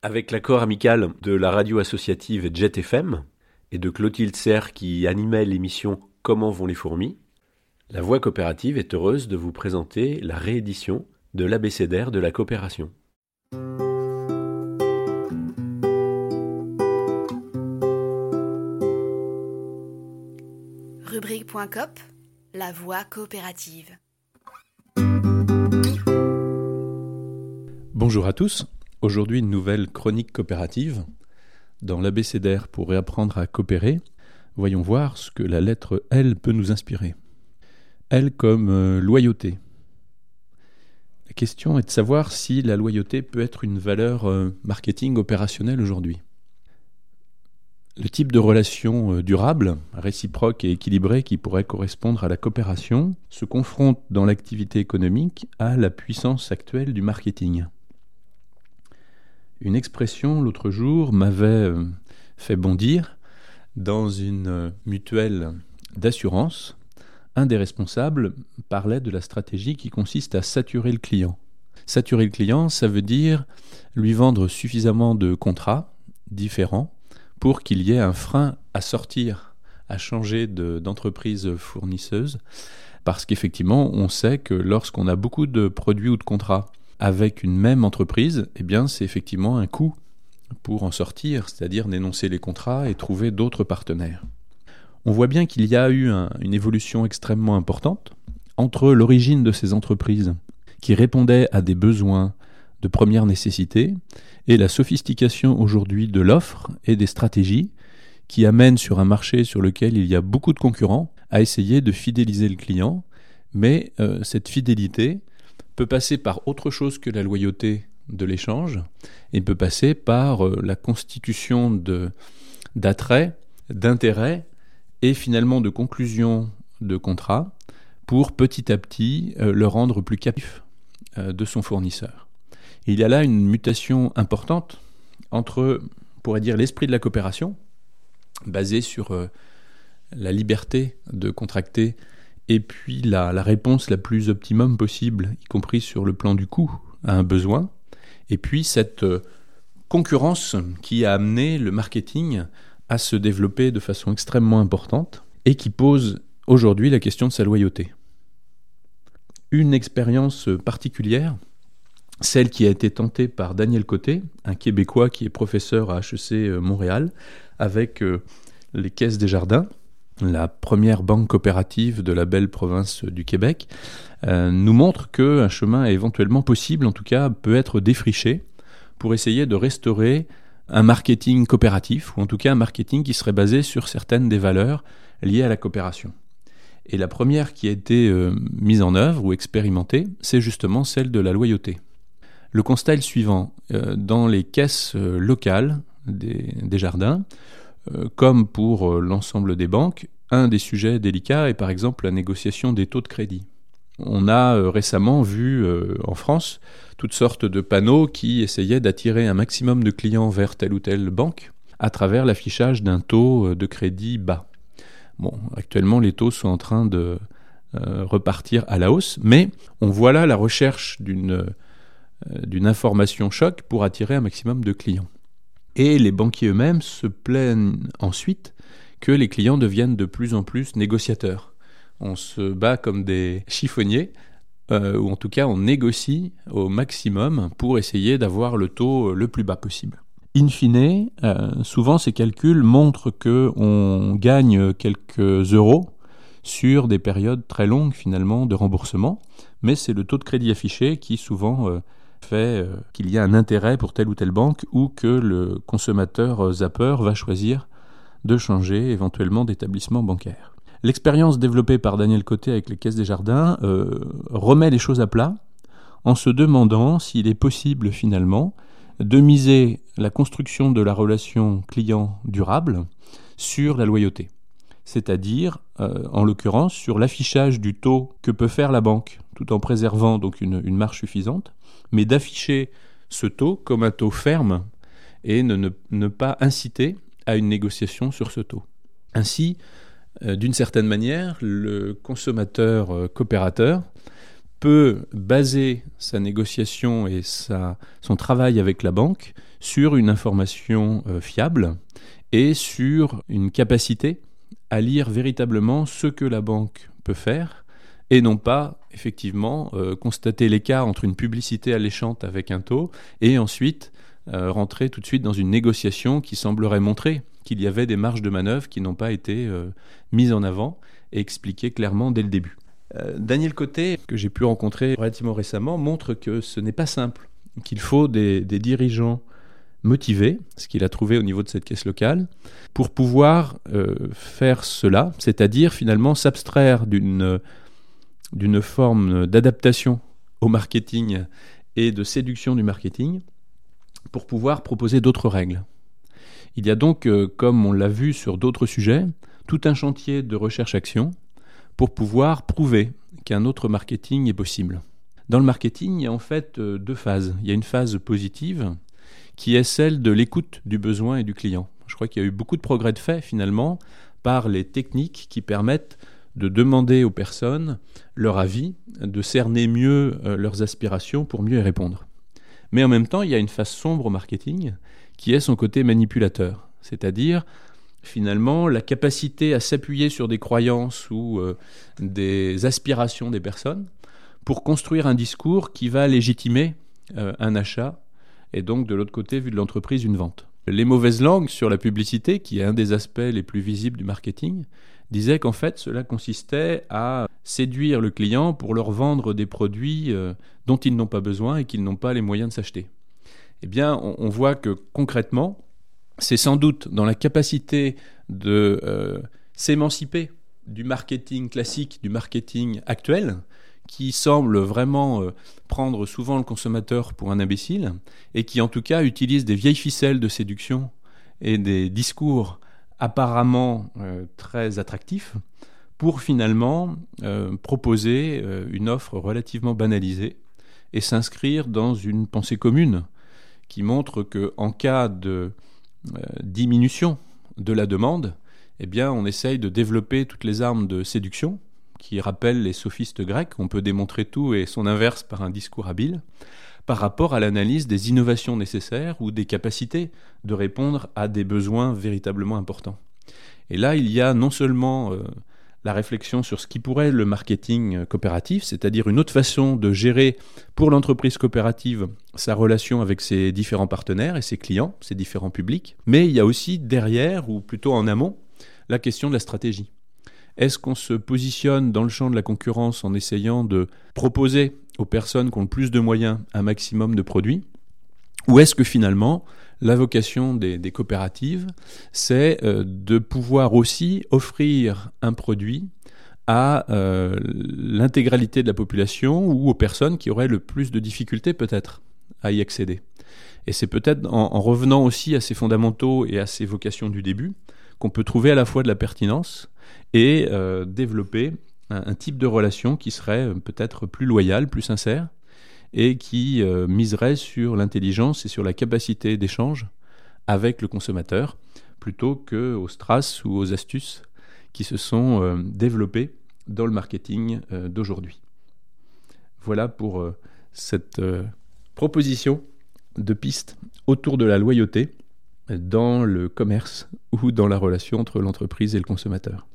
Avec l'accord amical de la radio associative Jet FM et de Clotilde Serre qui animait l'émission Comment vont les fourmis, la Voix coopérative est heureuse de vous présenter la réédition de l'abécédaire de la coopération. Rubrique.cop, la voix coopérative. Bonjour à tous. Aujourd'hui, une nouvelle chronique coopérative. Dans l'abécédaire pour réapprendre à coopérer, voyons voir ce que la lettre L peut nous inspirer. L comme euh, loyauté. La question est de savoir si la loyauté peut être une valeur euh, marketing opérationnelle aujourd'hui. Le type de relation euh, durable, réciproque et équilibrée qui pourrait correspondre à la coopération se confronte dans l'activité économique à la puissance actuelle du marketing. Une expression l'autre jour m'avait euh, fait bondir dans une euh, mutuelle d'assurance. Un des responsables parlait de la stratégie qui consiste à saturer le client. Saturer le client, ça veut dire lui vendre suffisamment de contrats différents pour qu'il y ait un frein à sortir, à changer d'entreprise fournisseuse, parce qu'effectivement, on sait que lorsqu'on a beaucoup de produits ou de contrats avec une même entreprise, eh bien, c'est effectivement un coût pour en sortir, c'est-à-dire dénoncer les contrats et trouver d'autres partenaires. On voit bien qu'il y a eu une évolution extrêmement importante entre l'origine de ces entreprises qui répondaient à des besoins de première nécessité et la sophistication aujourd'hui de l'offre et des stratégies qui amènent sur un marché sur lequel il y a beaucoup de concurrents à essayer de fidéliser le client, mais euh, cette fidélité peut passer par autre chose que la loyauté de l'échange et peut passer par euh, la constitution de d'attrait, d'intérêt et finalement de conclusion de contrat pour petit à petit euh, le rendre plus captif de son fournisseur. Il y a là une mutation importante entre, on pourrait dire, l'esprit de la coopération, basé sur euh, la liberté de contracter, et puis la, réponse la plus optimum possible, y compris sur le plan du coût, à un besoin, et puis cette euh, concurrence qui a amené le marketing à se développer de façon extrêmement importante, et qui pose aujourd'hui la question de sa loyauté. Une expérience particulière celle qui a été tentée par Daniel Côté, un Québécois qui est professeur à HEC euh, Montréal, avec euh, les Caisses des Jardins, la première banque coopérative de la belle province du Québec, euh, nous montre qu'un chemin éventuellement possible, en tout cas peut être défriché, pour essayer de restaurer un marketing coopératif, ou en tout cas un marketing qui serait basé sur certaines des valeurs liées à la coopération. Et la première qui a été mise en œuvre ou expérimentée, c'est justement celle de la loyauté. Le constat est le suivant. Euh, dans les caisses euh, locales des, jardins, euh, comme pour l'ensemble des banques, un des sujets délicats est par exemple la négociation des taux de crédit. On a récemment vu en France toutes sortes de panneaux qui essayaient d'attirer un maximum de clients vers telle ou telle banque à travers l'affichage d'un taux de crédit bas. Bon, actuellement les taux sont en train de repartir à la hausse, mais on voit là la recherche d'une euh, d'une information choc pour attirer un maximum de clients. Et les banquiers eux-mêmes se plaignent ensuite que les clients deviennent de plus en plus négociateurs. On se bat comme des chiffonniers, euh, ou en tout cas on négocie au maximum pour essayer d'avoir le taux le plus bas possible. In fine, euh, souvent ces calculs montrent qu'on gagne quelques euros sur des périodes très longues finalement de remboursement, mais c'est le taux de crédit affiché qui souvent fait euh, qu'il y a un intérêt pour telle ou telle banque ou que le consommateur euh, zapper va choisir de changer éventuellement d'établissement bancaire. L'expérience développée par Daniel Côté avec les caisses des jardins euh, remet les choses à plat en se demandant s'il est possible finalement de miser la construction de la relation client durable sur la loyauté. C'est-à-dire, en l'occurrence, sur l'affichage du taux que peut faire la banque, tout en préservant donc une, une marge suffisante, mais d'afficher ce taux comme un taux ferme et ne, pas inciter à une négociation sur ce taux. Ainsi, euh, d'une certaine manière, le consommateur euh, coopérateur peut baser sa négociation et son travail avec la banque sur une information euh, fiable et sur une capacité à lire véritablement ce que la banque peut faire et non pas effectivement euh, constater l'écart entre une publicité alléchante avec un taux et ensuite euh, rentrer tout de suite dans une négociation qui semblerait montrer qu'il y avait des marges de manœuvre qui n'ont pas été mises en avant et expliquées clairement dès le début. Daniel Côté, que j'ai pu rencontrer relativement récemment, montre que ce n'est pas simple, qu'il faut des, dirigeants motivé, ce qu'il a trouvé au niveau de cette caisse locale, pour pouvoir euh, faire cela, c'est-à-dire finalement s'abstraire d'une d'une forme d'adaptation au marketing et de séduction du marketing pour pouvoir proposer d'autres règles. Il y a donc, euh, comme on l'a vu sur d'autres sujets, tout un chantier de recherche-action pour pouvoir prouver qu'un autre marketing est possible. Dans le marketing, il y a en fait euh, deux phases. Il y a une phase positive qui est celle de l'écoute du besoin et du client. Je crois qu'il y a eu beaucoup de progrès de fait finalement par les techniques qui permettent de demander aux personnes leur avis, de cerner mieux euh, leurs aspirations pour mieux y répondre. Mais en même temps, il y a une face sombre au marketing qui est son côté manipulateur, c'est-à-dire finalement la capacité à s'appuyer sur des croyances ou euh, des aspirations des personnes pour construire un discours qui va légitimer euh, un achat et donc de l'autre côté, vu de l'entreprise, une vente. Les mauvaises langues sur la publicité, qui est un des aspects les plus visibles du marketing, disaient qu'en fait cela consistait à séduire le client pour leur vendre des produits euh, dont ils n'ont pas besoin et qu'ils n'ont pas les moyens de s'acheter. Eh bien, on, voit que concrètement, c'est sans doute dans la capacité de euh, s'émanciper du marketing classique, du marketing actuel, qui semble vraiment euh, prendre souvent le consommateur pour un imbécile, et qui en tout cas utilise des vieilles ficelles de séduction et des discours apparemment euh, très attractifs pour finalement euh, proposer une offre relativement banalisée et s'inscrire dans une pensée commune qui montre que en cas de diminution de la demande, eh on essaye de développer toutes les armes de séduction qui rappelle les sophistes grecs, on peut démontrer tout et son inverse par un discours habile, par rapport à l'analyse des innovations nécessaires ou des capacités de répondre à des besoins véritablement importants. Et là, il y a non seulement euh, la réflexion sur ce qui pourrait le marketing coopératif, c'est-à-dire une autre façon de gérer pour l'entreprise coopérative sa relation avec ses différents partenaires et ses clients, ses différents publics, mais il y a aussi derrière, ou plutôt en amont, la question de la stratégie. Est-ce qu'on se positionne dans le champ de la concurrence en essayant de proposer aux personnes qui ont le plus de moyens un maximum de produits Ou est-ce que finalement, la vocation des, coopératives, c'est euh, de pouvoir aussi offrir un produit à euh, l'intégralité de la population ou aux personnes qui auraient le plus de difficultés peut-être à y accéder? Et c'est peut-être en, revenant aussi à ces fondamentaux et à ces vocations du début qu'on peut trouver à la fois de la pertinence et euh, développer un, type de relation qui serait euh, peut-être plus loyal, plus sincère, et qui euh, miserait sur l'intelligence et sur la capacité d'échange avec le consommateur, plutôt qu'aux strass ou aux astuces qui se sont développées dans le marketing d'aujourd'hui. Voilà pour cette proposition de pistes autour de la loyauté dans le commerce ou dans la relation entre l'entreprise et le consommateur.